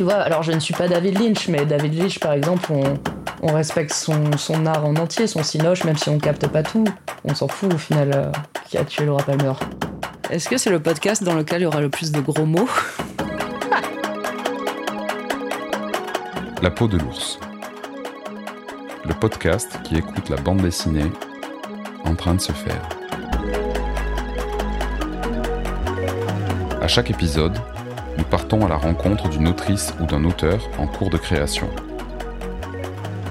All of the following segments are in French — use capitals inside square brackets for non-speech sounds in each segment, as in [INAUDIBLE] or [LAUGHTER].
Tu vois, alors je ne suis pas David Lynch, mais David Lynch, par exemple, on, on respecte son, son, art en entier, son cinoche, même si on capte pas tout. On s'en fout au final euh, qui a tué Laura Palmer. Est-ce que c'est le podcast dans lequel il y aura le plus de gros mots [LAUGHS] La peau de l'ours. Le podcast qui écoute la bande dessinée en train de se faire. À chaque épisode, nous partons à la rencontre d'une autrice ou d'un auteur en cours de création.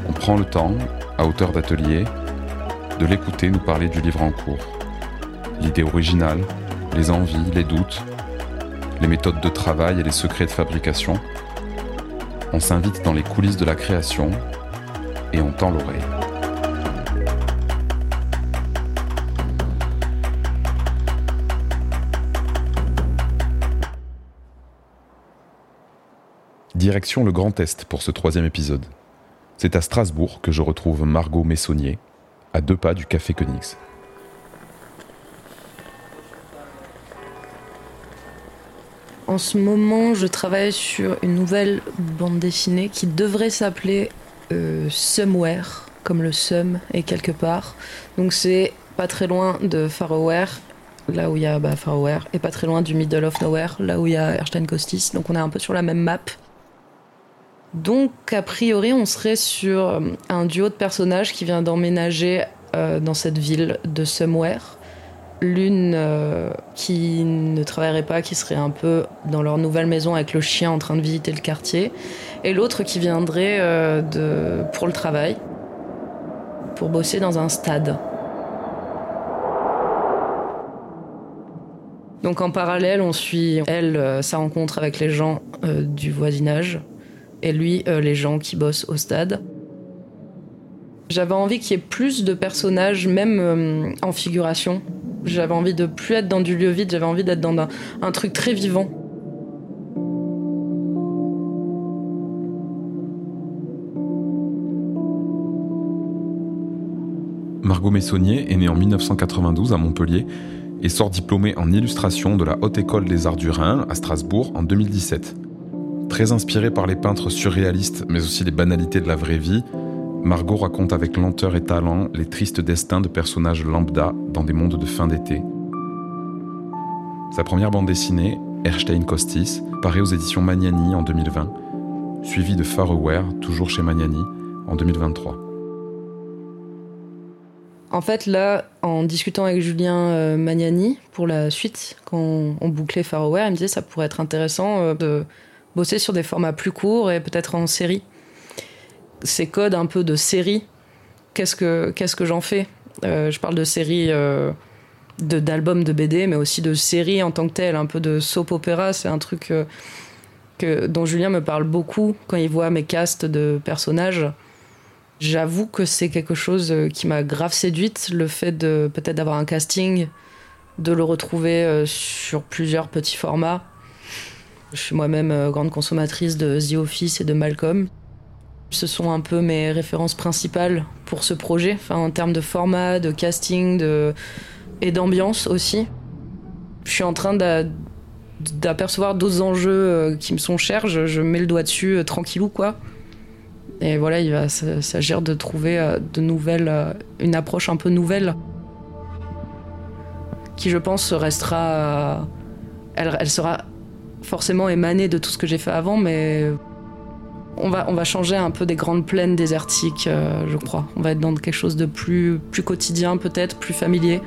On prend le temps, à hauteur d'atelier, de l'écouter nous parler du livre en cours. L'idée originale, les envies, les doutes, les méthodes de travail et les secrets de fabrication. On s'invite dans les coulisses de la création et on tend l'oreille. Direction le Grand Est pour ce troisième épisode. C'est à Strasbourg que je retrouve Margot Messonnier, à deux pas du Café Koenigs. En ce moment, je travaille sur une nouvelle bande dessinée qui devrait s'appeler euh, Somewhere, comme le Sum est quelque part. Donc c'est pas très loin de Farware, là où il y a bah, et pas très loin du Middle of Nowhere, là où il y a Erstein Costis. Donc on est un peu sur la même map. Donc a priori, on serait sur euh, un duo de personnages qui vient d'emménager euh, dans cette ville de Somewhere. L'une euh, qui ne travaillerait pas, qui serait un peu dans leur nouvelle maison avec le chien en train de visiter le quartier, et l'autre qui viendrait de, pour le travail, pour bosser dans un stade. Donc en parallèle, on suit elle, sa rencontre avec les gens du voisinage, et lui, les gens qui bossent au stade. J'avais envie qu'il y ait plus de personnages, même en figuration, j'avais envie de plus être dans du lieu vide, j'avais envie d'être dans un, truc très vivant. Margot Messonnier est née en 1992 à Montpellier et sort diplômée en illustration de la Haute École des Arts du Rhin à Strasbourg en 2017. Très inspirée par les peintres surréalistes mais aussi les banalités de la vraie vie, Margot raconte avec lenteur et talent les tristes destins de personnages lambda dans des mondes de fin d'été. Sa première bande dessinée, Erstein Costis, paraît aux éditions Magnani en 2020, suivie de Far Aware, toujours chez Magnani, en 2023. En fait, là, en discutant avec Julien euh, Magnani pour la suite, quand on bouclait Far Aware, il me disait que ça pourrait être intéressant euh, de bosser sur des formats plus courts et peut-être en série ces codes un peu de série, qu'est-ce que, qu'est-ce que j'en fais? Euh, Je parle de série euh, de, d'albums de BD, mais aussi de série en tant que telle, un peu de soap opéra. C'est un truc euh, que, dont Julien me parle beaucoup quand il voit mes castes de personnages. J'avoue que c'est quelque chose qui m'a grave séduite, le fait de peut-être d'avoir un casting, de le retrouver sur plusieurs petits formats. Je suis moi-même grande consommatrice de The Office et de Malcolm. Ce sont un peu mes références principales pour ce projet, en termes de format, de casting et d'ambiance aussi. Je suis en train d'apercevoir d'autres enjeux euh, qui me sont chers, je, mets le doigt dessus euh, tranquillou quoi. Et voilà, il va s'agir de trouver euh, une approche un peu nouvelle, qui je pense restera, elle sera forcément émanée de tout ce que j'ai fait avant, mais on va, on va changer un peu des grandes plaines désertiques, euh, je crois. On va être dans quelque chose de plus, plus quotidien, peut-être, plus familier.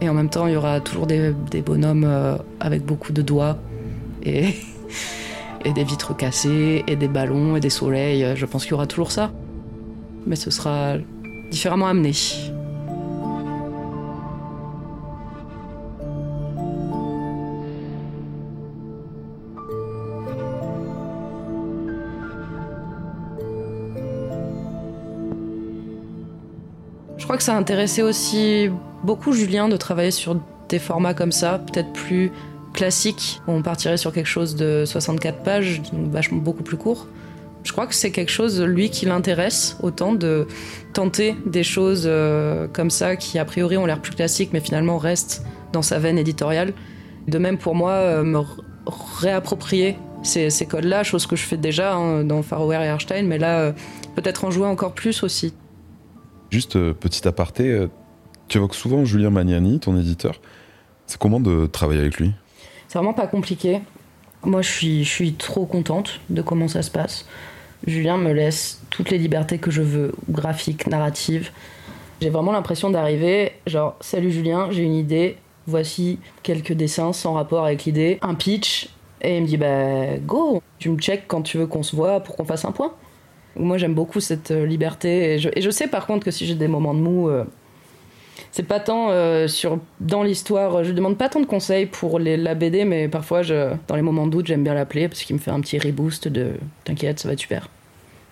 Et en même temps, il y aura toujours des, bonhommes euh, avec beaucoup de doigts et, [LAUGHS] et des vitres cassées et des ballons et des soleils. Je pense qu'il y aura toujours ça. Mais ce sera différemment amené. Crois que ça a intéressé aussi beaucoup Julien de travailler sur des formats comme ça, peut-être plus classiques. On partirait sur quelque chose de 64 pages, vachement beaucoup plus court. Je crois que c'est quelque chose, lui, qui l'intéresse autant de tenter des choses euh, comme ça qui, a priori, ont l'air plus classiques, mais finalement restent dans sa veine éditoriale. De même pour moi, euh, me réapproprier ces, codes-là, chose que je fais déjà hein, dans Farware et Airstein, mais là, euh, peut-être en jouer encore plus aussi. Juste euh, petit aparté, euh, tu évoques souvent Julien Magnani, ton éditeur. C'est comment de travailler avec lui? C'est vraiment pas compliqué. Moi, je suis, je suis trop contente de comment ça se passe. Julien me laisse toutes les libertés que je veux, graphiques, narratives. J'ai vraiment l'impression d'arriver, genre, salut Julien, j'ai une idée, voici quelques dessins sans rapport avec l'idée, un pitch, et il me dit, bah go, tu me check quand tu veux qu'on se voit pour qu'on fasse un point. Moi j'aime beaucoup cette euh, liberté, et je, sais par contre que si j'ai des moments de mou, euh, c'est pas tant euh, sur dans l'histoire, je demande pas tant de conseils pour les, la BD, mais parfois dans les moments de doute, j'aime bien l'appeler parce qu'il me fait un petit reboost de t'inquiète, ça va être super.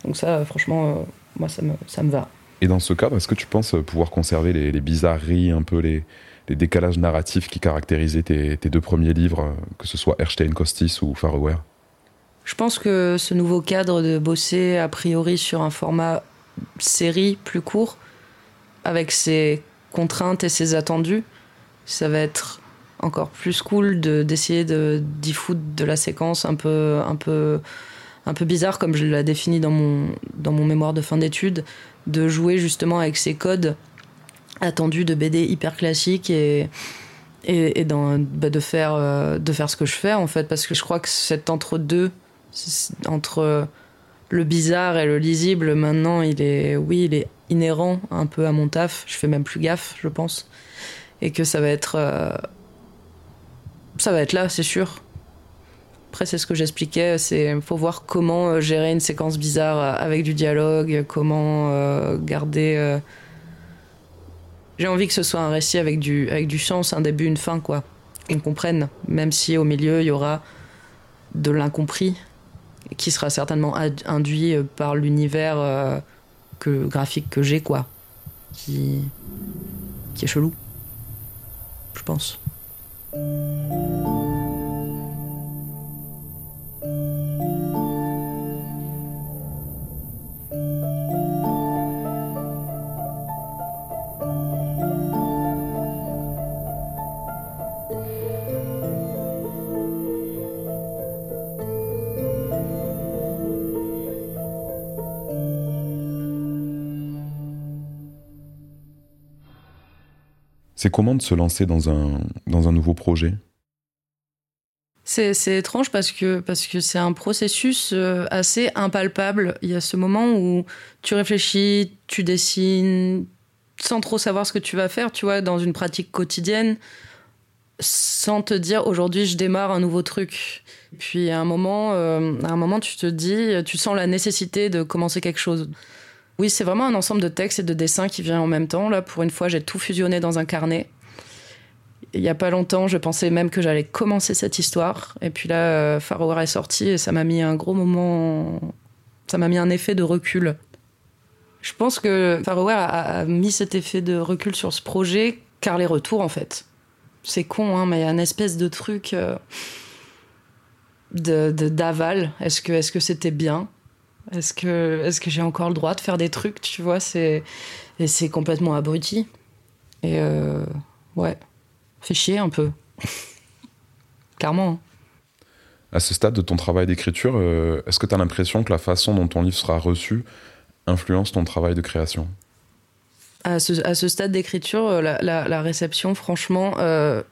Donc ça, franchement, moi ça me, ça me va. Et dans ce cadre, est-ce que tu penses pouvoir conserver les, bizarreries, un peu les, décalages narratifs qui caractérisaient tes, deux premiers livres, que ce soit Erstein Costis ou Fareware Je pense que ce nouveau cadre de bosser a priori sur un format série plus court, avec ses contraintes et ses attendus, ça va être encore plus cool d'essayer de, d'y foutre de la séquence un peu, un peu, un peu bizarre, comme je l'ai défini dans mon, dans mon mémoire de fin d'études, de jouer justement avec ces codes attendus de BD hyper classiques et, et, et bah de, faire, euh, de faire ce que je fais en fait, parce que je crois que cet entre-deux, entre le bizarre et le lisible, maintenant, il est, oui, il est inhérent un peu à mon taf. Je fais même plus gaffe, je pense. Et que ça va être. Euh, ça va être là, c'est sûr. Après, c'est ce que j'expliquais. C'est faut voir comment euh, gérer une séquence bizarre avec du dialogue, comment euh, garder. Euh... J'ai envie que ce soit un récit avec du, avec du sens, un début, une fin, quoi. Qu'on comprenne. Même si au milieu, il y aura de l'incompris, qui sera certainement induit par l'univers euh, que, graphique que j'ai, quoi. Qui, qui est chelou. Je pense. C'est comment de se lancer dans un, dans un nouveau projet? C'est, étrange parce que, parce que c'est un processus euh, assez impalpable. Il y a ce moment où tu réfléchis, tu dessines, sans trop savoir ce que tu vas faire, tu vois, dans une pratique quotidienne, sans te dire aujourd'hui je démarre un nouveau truc. Puis à un moment, euh, à un moment tu te dis, tu sens la nécessité de commencer quelque chose. Oui, c'est vraiment un ensemble de textes et de dessins qui vient en même temps. Là, pour une fois, j'ai tout fusionné dans un carnet. Il n'y a pas longtemps, je pensais même que j'allais commencer cette histoire. Et puis là, euh, Farware est sorti et ça m'a mis un gros moment. Ça m'a mis un effet de recul. Je pense que Farware a, mis cet effet de recul sur ce projet car les retours, en fait. C'est con, hein, mais il y a une espèce de truc euh, de d'aval. Est-ce que que c'était bien? Est-ce que, est que j'ai encore le droit de faire des trucs, tu vois c'est, Et c'est complètement abruti. Et euh, ouais, fait chier un peu. [LAUGHS] Clairement. Hein. À ce stade de ton travail d'écriture, euh, est-ce que tu as l'impression que la façon dont ton livre sera reçu influence ton travail de création? À ce, à ce stade d'écriture, la, la, la, réception, franchement, euh,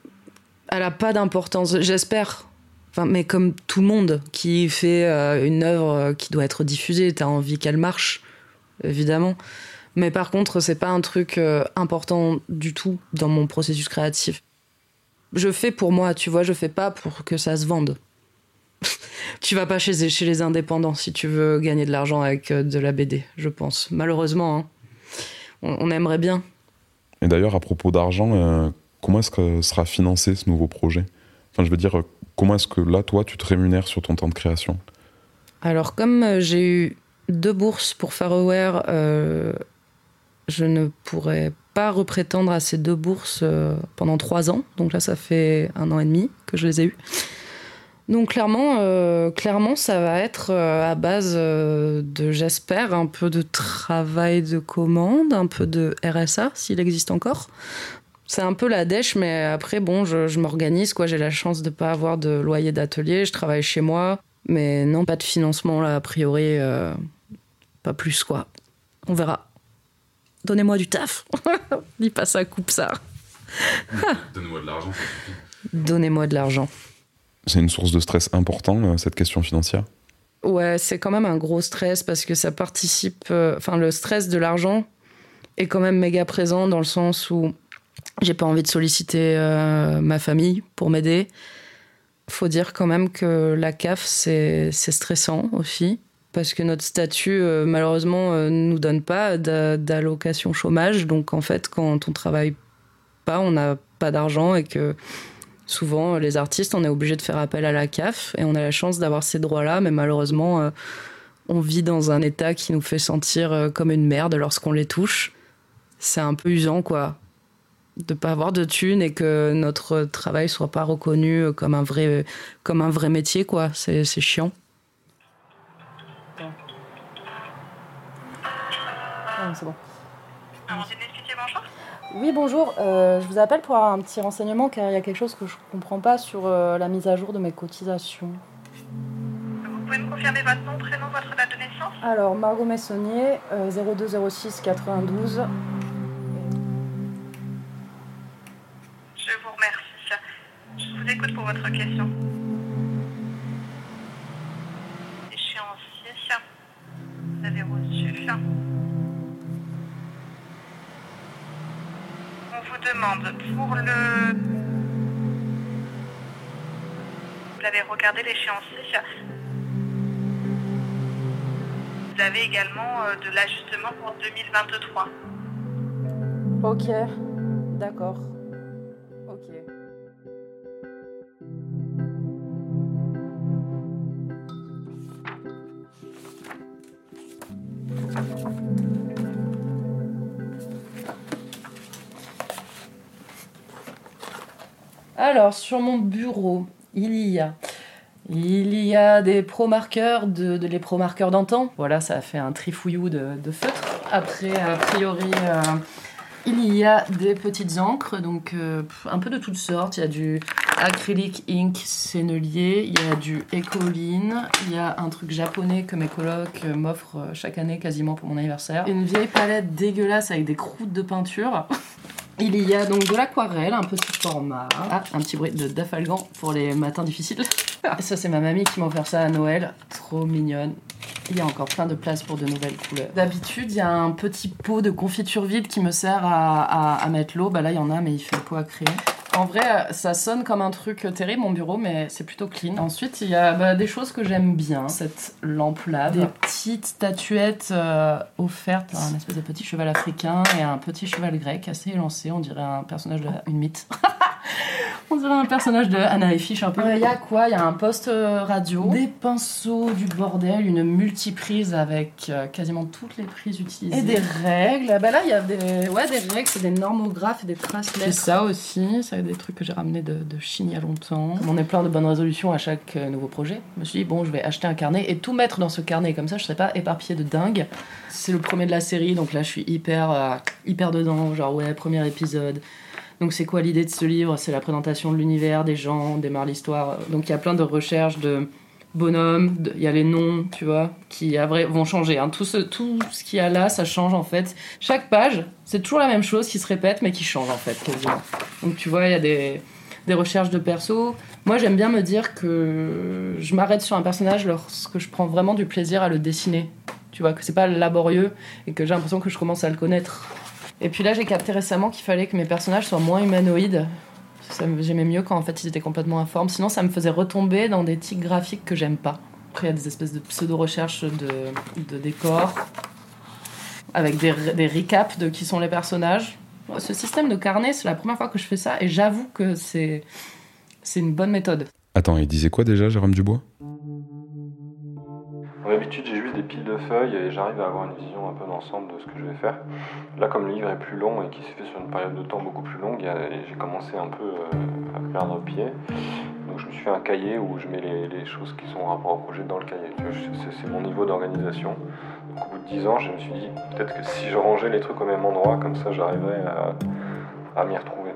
elle n'a pas d'importance. J'espère Mais comme tout le monde qui fait euh, une œuvre qui doit être diffusée, t'as envie qu'elle marche, évidemment. Mais par contre, c'est pas un truc euh, important du tout dans mon processus créatif. Je fais pour moi, tu vois, je fais pas pour que ça se vende. [LAUGHS] tu vas pas chez, les indépendants si tu veux gagner de l'argent avec euh, de la BD, je pense. Malheureusement, hein. on, aimerait bien. Et d'ailleurs, à propos d'argent, euh, comment est-ce que sera financé ce nouveau projet? Enfin, je veux dire, comment est-ce que là, toi, tu te rémunères sur ton temps de création? Alors, comme euh, j'ai eu deux bourses pour Fareware, euh, je ne pourrais pas reprétendre à ces deux bourses euh, pendant trois ans. Donc là, ça fait un an et demi que je les ai eues. Donc clairement, euh, clairement, ça va être à base de, j'espère, un peu de travail de commande, un peu de RSA, s'il existe encore. C'est un peu la dèche, mais après, bon, je, je m'organise, quoi. J'ai la chance de pas avoir de loyer d'atelier, je travaille chez moi. Mais non, pas de financement là, a priori, euh, pas plus quoi. On verra. Donnez-moi du taf. [LAUGHS] Dis pas ça, coupe ça. [LAUGHS] Donnez-moi de l'argent. Donnez-moi de l'argent. C'est une source de stress important, euh, cette question financière? Ouais, c'est quand même un gros stress parce que ça participe. euh, Enfin, le stress de l'argent est quand même méga présent dans le sens où j'ai pas envie de solliciter euh, ma famille pour m'aider. Faut dire quand même que la CAF, c'est stressant aussi. Parce que notre statut, euh, malheureusement, euh, nous donne pas d'a- d'allocation chômage. Donc, en fait, quand on travaille pas, on n'a pas d'argent et que souvent, les artistes, on est obligé de faire appel à la CAF et on a la chance d'avoir ces droits-là, mais malheureusement, on vit dans un état qui nous fait sentir comme une merde lorsqu'on les touche. C'est un peu usant, quoi, de pas avoir de thunes et que notre travail soit pas reconnu comme un vrai, comme un vrai métier, quoi. C'est c'est chiant. c'est bon. Oui, bonjour. Euh, je vous appelle pour avoir un petit renseignement car il y a quelque chose que je comprends pas sur euh, la mise à jour de mes cotisations. Vous pouvez me confirmer votre nom, prénom, votre date de naissance? Alors, Margot Messonnier, euh, 0206 92. Écoute pour votre question. Échéancier. Vous avez reçu. On vous demande pour le... Vous avez regardé l'échéancier. Vous avez également euh, de l'ajustement pour 2023. Ok, d'accord. Alors, sur mon bureau, il y a il y a des pro-marqueurs, de, les pro-marqueurs d'antan. Voilà, ça a fait un trifouillou de, de feutre. Après, a priori, euh, il y a des petites encres, donc euh, un peu de toutes sortes. Il y a du acrylic ink sennelier, il y a du écoline, il y a un truc japonais que mes colocs euh, m'offrent chaque année quasiment pour mon anniversaire. Une vieille palette dégueulasse avec des croûtes de peinture. [LAUGHS] Il y a donc de l'aquarelle, un petit format. Ah, un petit bruit de dafalgan pour les matins difficiles. Ça, c'est ma mamie qui m'a offert ça à Noël. Trop mignonne. Il y a encore plein de place pour de nouvelles couleurs. D'habitude, il y a un petit pot de confiture vide qui me sert à, à- à mettre l'eau. Bah là, il y en a, mais il fait le pot à créer. En vrai, euh, ça sonne comme un truc terrible, mon bureau, mais c'est plutôt clean. Ensuite, il y a bah, des choses que j'aime bien. Cette lampe-là, des petites statuettes euh, offertes par un espèce de petit cheval africain et un petit cheval grec assez élancé. On dirait un personnage de... une mythe. [LAUGHS] On dirait un personnage de Anna et Fish un peu. Il y a quoi? Il y a un poste euh, radio, des pinceaux, du bordel, une multiprise avec euh, quasiment toutes les prises utilisées. Et des règles. Bah là, il y a des, ouais, des règles, c'est des normographes et des traces C'est ça aussi, c'est des trucs que j'ai ramenés de, de Chine il y a longtemps. Comme on est plein de bonnes résolutions à chaque euh, nouveau projet, je me suis dit, bon, je vais acheter un carnet et tout mettre dans ce carnet, comme ça je serais pas éparpillée de dingue. C'est le premier de la série, donc là je suis hyper, euh, hyper dedans, genre ouais, premier épisode. Donc c'est quoi l'idée de ce livre? C'est la présentation de l'univers, des gens, démarre l'histoire. Donc il y a plein de recherches de bonhommes, il y a les noms, tu vois, qui vont changer. hein. Tout, ce, tout ce qu'il y a là, ça change en fait. Chaque page, c'est toujours la même chose qui se répète mais qui change en fait quasiment. Donc tu vois, il y a des, des recherches de perso. Moi j'aime bien me dire que je m'arrête sur un personnage lorsque je prends vraiment du plaisir à le dessiner. Tu vois, que c'est pas laborieux et que j'ai l'impression que je commence à le connaître. Et puis là, j'ai capté récemment qu'il fallait que mes personnages soient moins humanoïdes. J'aimais mieux quand en fait ils étaient complètement informes. Sinon, ça me faisait retomber dans des tics graphiques que j'aime pas. Après, il y a des espèces de pseudo-recherches de, de décors avec des, des recaps de qui sont les personnages. Ce système de carnet, c'est la première fois que je fais ça et j'avoue que c'est une bonne méthode. Attends, il disait quoi déjà, Jérôme Dubois? D'habitude, j'ai juste des piles de feuilles et j'arrive à avoir une vision un peu d'ensemble de ce que je vais faire. Là, comme le livre est plus long et qui s'est fait sur une période de temps beaucoup plus longue, j'ai commencé un peu euh, à perdre pied. Donc, je me suis fait un cahier où je mets les, choses qui sont en rapport au projet dans le cahier. C'est- mon niveau d'organisation. Donc, au bout de 10 ans, je me suis dit peut-être que si je rangeais les trucs au même endroit, comme ça, j'arriverais à m'y retrouver.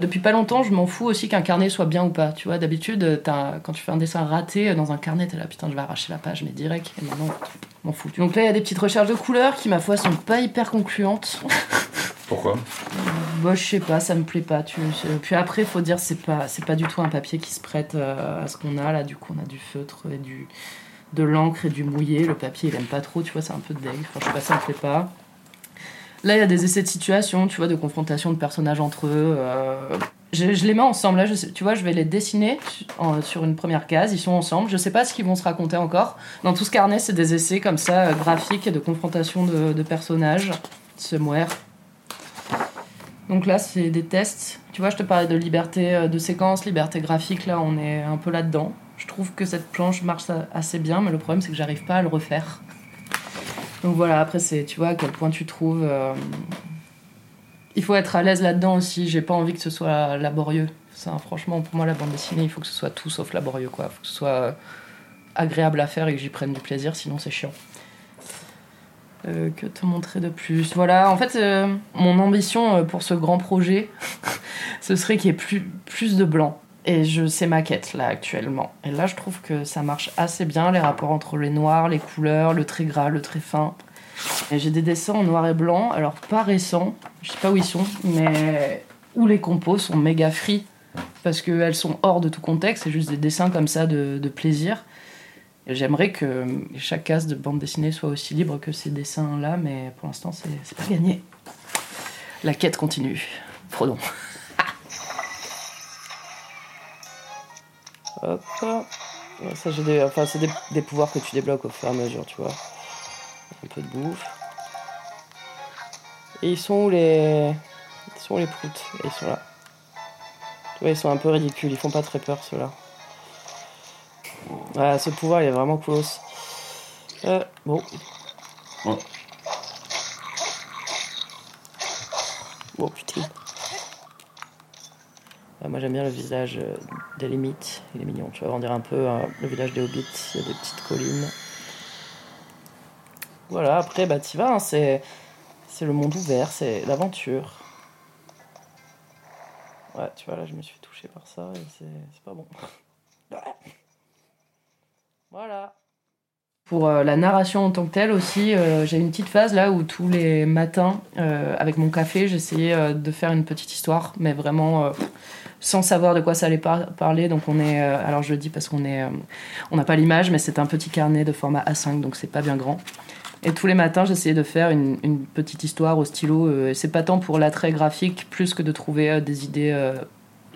Depuis pas longtemps, je m'en fous aussi qu'un carnet soit bien ou pas. Tu vois, d'habitude, quand tu fais un dessin raté dans un carnet, t'es là, putain, je vais arracher la page, mais direct. Et maintenant, m'en fous. Donc là, il y a des petites recherches de couleurs qui, ma foi, sont pas hyper concluantes. Pourquoi? Bah, je sais pas, ça me plaît pas. Tu... Puis après, faut dire, c'est pas, c'est pas du tout un papier qui se prête euh, à ce qu'on a là. Du coup, on a du feutre et du de l'encre et du mouillé. Le papier, il aime pas trop, tu vois, c'est un peu de deg. Enfin, je sais pas, ça me plaît pas. Là, il y a des essais de situation, tu vois, de confrontation de personnages entre eux. Euh, je, les mets ensemble. Là, je tu vois, je vais les dessiner sur une première case. Ils sont ensemble. Je sais pas ce qu'ils vont se raconter encore. Dans tout ce carnet, c'est des essais comme ça, euh, graphiques de confrontation de, personnages. Somewhere. Donc là, c'est des tests. Tu vois, je te parlais de liberté euh, de séquence, liberté graphique. Là, on est un peu là-dedans. Je trouve que cette planche marche assez bien, mais le problème, c'est que j'arrive pas à le refaire. Donc voilà, après, c'est, tu vois, à quel point tu trouves. Euh, il faut être à l'aise là-dedans aussi. J'ai pas envie que ce soit laborieux. Ça, franchement, pour moi, la bande dessinée, il faut que ce soit tout sauf laborieux, quoi. Il faut que ce soit euh, agréable à faire et que j'y prenne du plaisir, sinon c'est chiant. Euh, que te montrer de plus Voilà, en fait, mon ambition pour ce grand projet, [LAUGHS] ce serait qu'il y ait plus, plus de blanc. Et je sais ma quête là actuellement. Et là, je trouve que ça marche assez bien, les rapports entre les noirs, les couleurs, le très gras, le très fin. Et j'ai des dessins en noir et blanc, alors pas récents, je sais pas où ils sont, mais où les compos sont méga free, parce qu'elles sont hors de tout contexte, c'est juste des dessins comme ça de, plaisir. J'aimerais que chaque case de bande dessinée soit aussi libre que ces dessins-là, mais pour l'instant, c'est pas gagné. La quête continue. Frodon. Hop. Ça, j'ai des... Enfin, c'est des, pouvoirs que tu débloques au fur et à mesure, tu vois. Un peu de bouffe. Et ils sont où les. Ils sont où les proutes? Ils sont là. Tu vois, ils sont un peu ridicules, ils font pas très peur ceux-là. Voilà, ce pouvoir il est vraiment close. Euh, bon. Bon, putain. Euh, moi j'aime bien le visage euh, des limites, il est mignon, tu vois, on un peu euh, le village des hobbits, il y a des petites collines. Voilà, après bah t'y vas, hein, c'est, c'est le monde ouvert, c'est l'aventure. Ouais, tu vois, là je me suis touché par ça et c'est, c'est pas bon. [LAUGHS] voilà. Pour la narration en tant que telle aussi, j'ai une petite phase là où tous les matins, avec mon café, j'essayais de faire une petite histoire, mais vraiment sans savoir de quoi ça allait parler. Donc on est, euh, alors je le dis parce qu'on est, euh, on n'a pas l'image, mais c'est un petit carnet de format A5, donc c'est pas bien grand. Et tous les matins, j'essayais de faire une, petite histoire au stylo. Euh, c'est pas tant pour l'attrait graphique, plus que de trouver des idées.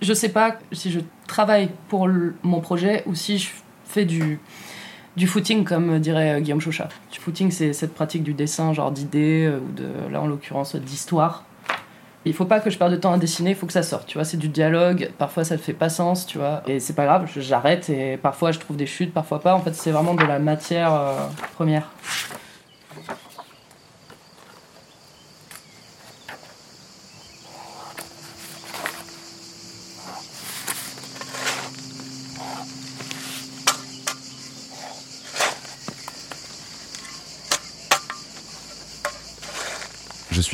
Je sais pas si je travaille pour mon projet ou si je fais du, du footing, comme dirait Guillaume Chauchat. Du footing, c'est cette pratique du dessin, genre d'idées, ou de, là en l'occurrence, d'histoire il faut pas que je perde de temps à dessiner, il faut que ça sorte, tu vois, c'est du dialogue, parfois ça ne fait pas sens, tu vois, et c'est pas grave, j'arrête et parfois je trouve des chutes, parfois pas, en fait c'est vraiment de la matière euh, première.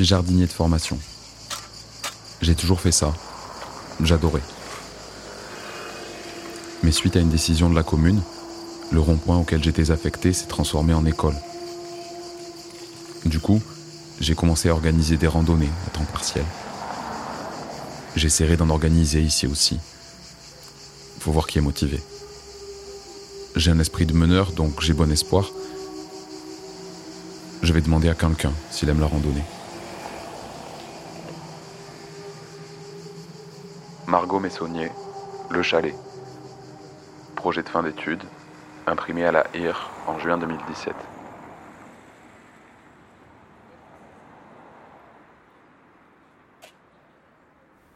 Jardinier de formation. J'ai toujours fait ça. J'adorais. Mais suite à une décision de la commune, le rond-point auquel j'étais affecté s'est transformé en école. Du coup, j'ai commencé à organiser des randonnées à temps partiel. J'essaierai d'en organiser ici aussi. Faut voir qui est motivé. J'ai un esprit de meneur, donc j'ai bon espoir. Je vais demander à quelqu'un s'il aime la randonnée. Margot Messonnier, Le Chalet. Projet de fin d'études, imprimé à la IR en juin 2017.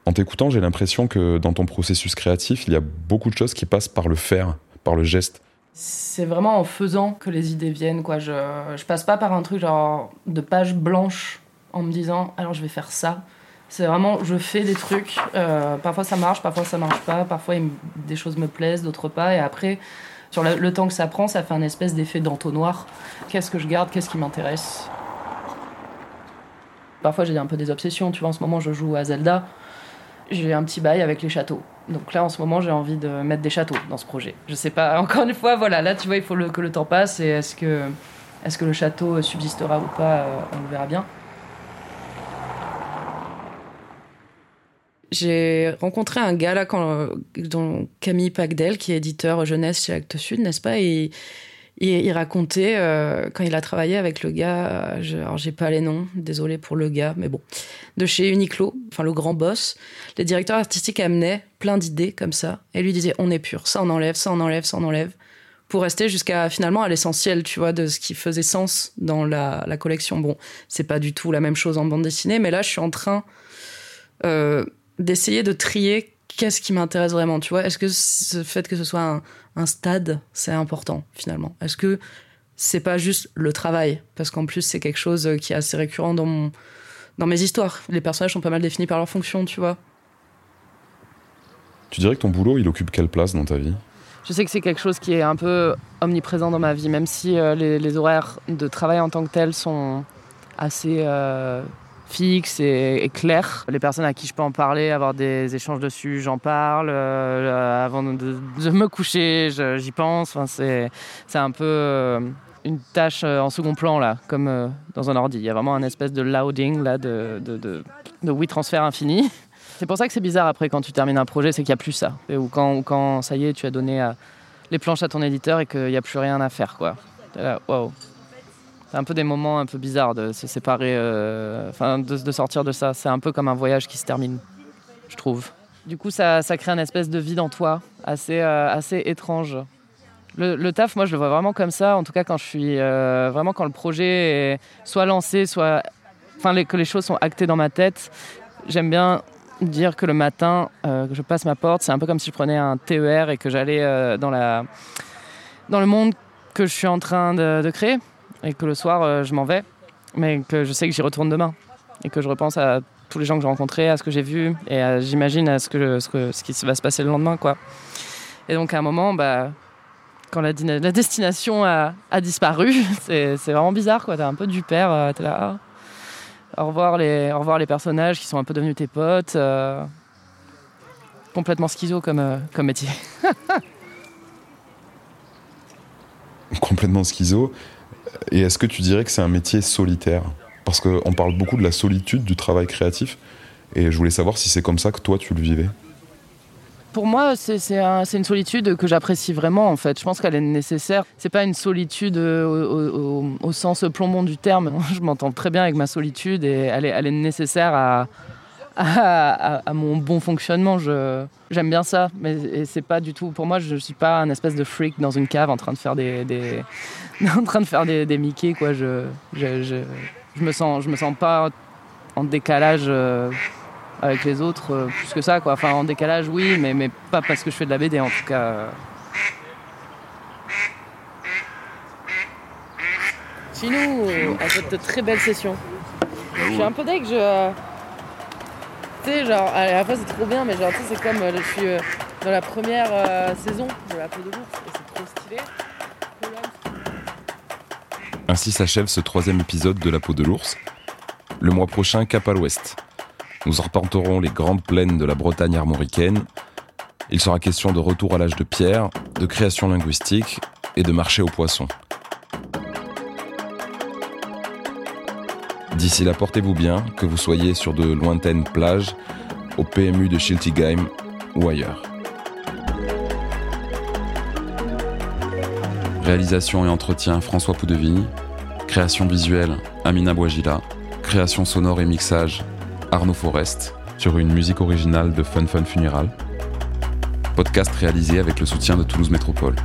En t'écoutant, j'ai l'impression que dans ton processus créatif, il y a beaucoup de choses qui passent par le faire, par le geste. C'est vraiment en faisant que les idées viennent. Quoi. Je, je passe pas par un truc genre de page blanche en me disant alors je vais faire ça. C'est vraiment, je fais des trucs. Euh, parfois ça marche, parfois ça marche pas. Parfois des choses me plaisent, d'autres pas. Et après, sur le, temps que ça prend, ça fait un espèce d'effet d'entonnoir. Qu'est-ce que je garde Qu'est-ce qui m'intéresse? Parfois j'ai un peu des obsessions. Tu vois, en ce moment je joue à Zelda. j'ai un petit bail avec les châteaux. Donc là, en ce moment, j'ai envie de mettre des châteaux dans ce projet. Je sais pas, [LAUGHS] encore une fois, voilà, là, tu vois, il faut que le temps passe et est-ce que, est que le château subsistera ou pas, euh, on le verra bien. J'ai rencontré un gars là, quand, Camille Pagdel, qui est éditeur jeunesse chez Actes Sud, n'est-ce pas? Et, il racontait euh, quand il a travaillé avec le gars, je, alors j'ai pas les noms, désolé pour le gars, mais bon, de chez Uniqlo, enfin le grand boss, les directeurs artistiques amenaient plein d'idées comme ça. Et lui disaient on est pur, ça on enlève, ça on enlève, ça on enlève, pour rester jusqu'à finalement à l'essentiel, tu vois, de ce qui faisait sens dans la, la collection. Bon, c'est pas du tout la même chose en bande dessinée, mais là je suis en train euh, d'essayer de trier qu'est-ce qui m'intéresse vraiment, tu vois. Est-ce que ce fait que ce soit un, stade, c'est important finalement? Est-ce que c'est pas juste le travail? Parce qu'en plus, c'est quelque chose qui est assez récurrent dans, mon, dans mes histoires. Les personnages sont pas mal définis par leur fonction, tu vois. Tu dirais que ton boulot, il occupe quelle place dans ta vie? Je sais que c'est quelque chose qui est un peu omniprésent dans ma vie, même si euh, les, horaires de travail en tant que tels sont assez euh, fixe et, clair. Les personnes à qui je peux en parler, avoir des échanges dessus, j'en parle. Euh, avant de, me coucher, j'y pense. Enfin, c'est, un peu euh, une tâche euh, en second plan, là, comme dans un ordi. Il y a vraiment un espèce de loading, là, de, de, de, de oui, transfert infini. C'est pour ça que c'est bizarre après quand tu termines un projet, c'est qu'il n'y a plus ça. Ou quand, quand ça y est, tu as donné les planches à ton éditeur et qu'il n'y a plus rien à faire, quoi. Là, wow un peu des moments un peu bizarres de se séparer, euh, enfin de, sortir de ça. C'est un peu comme un voyage qui se termine, je trouve. Du coup, ça, crée un espèce de vide en toi, assez, euh, assez étrange. Le, taf, moi, je le vois vraiment comme ça. En tout cas, quand je suis euh, vraiment quand le projet est soit lancé, soit, enfin, que les choses sont actées dans ma tête. J'aime bien dire que le matin, que je passe ma porte, c'est un peu comme si je prenais un TER et que j'allais dans la, dans le monde que je suis en train de créer et que le soir, euh, je m'en vais, mais que je sais que j'y retourne demain et que je repense à tous les gens que j'ai rencontrés, à ce que j'ai vu et j'imagine à ce, que, qui va se passer le lendemain. Quoi. Et donc à un moment, bah, quand la, destination a, disparu, [LAUGHS] c'est vraiment bizarre. T'es un peu du père, euh, t'es là. Ah. au, revoir les, au revoir les personnages qui sont un peu devenus tes potes. Euh, complètement schizo comme métier. [LAUGHS] complètement schizo. Et est-ce que tu dirais que c'est un métier solitaire? Parce qu'on parle beaucoup de la solitude du travail créatif. Et je voulais savoir si c'est comme ça que toi tu le vivais. Pour moi, c'est une solitude que j'apprécie vraiment en fait. Je pense qu'elle est nécessaire. C'est pas une solitude euh, au, sens plombon du terme. [LAUGHS] Je m'entends très bien avec ma solitude et elle elle est nécessaire à, à, mon bon fonctionnement. J'aime bien ça, mais c'est pas du tout. Pour moi, je, suis pas un espèce de freak dans une cave en train de faire des, [LAUGHS] en train de faire des, Mickey quoi. Je, je, je, me sens, je me sens pas en décalage. Euh, avec les autres euh, plus que ça quoi enfin en décalage oui mais, mais pas parce que je fais de la BD en tout cas Chinou à cette très belle session je suis un peu deg je c'est trop bien, mais c'est comme euh, je suis euh, dans la première euh, saison de la peau de l'ours. Ainsi s'achève ce troisième épisode de La peau de l'ours. Le mois prochain, cap à l'ouest. Nous reporterons les grandes plaines de la Bretagne armoricaine. Il sera question de retour à l'âge de pierre, de création linguistique et de marché aux poissons. D'ici là, portez-vous bien, que vous soyez sur de lointaines plages, au PMU de Schiltigheim ou ailleurs. Réalisation et entretien François Poudevigny. Création visuelle Amina Bouagila. Création sonore et mixage Arnaud Forest sur une musique originale de Fun Fun Funeral. Podcast réalisé avec le soutien de Toulouse Métropole.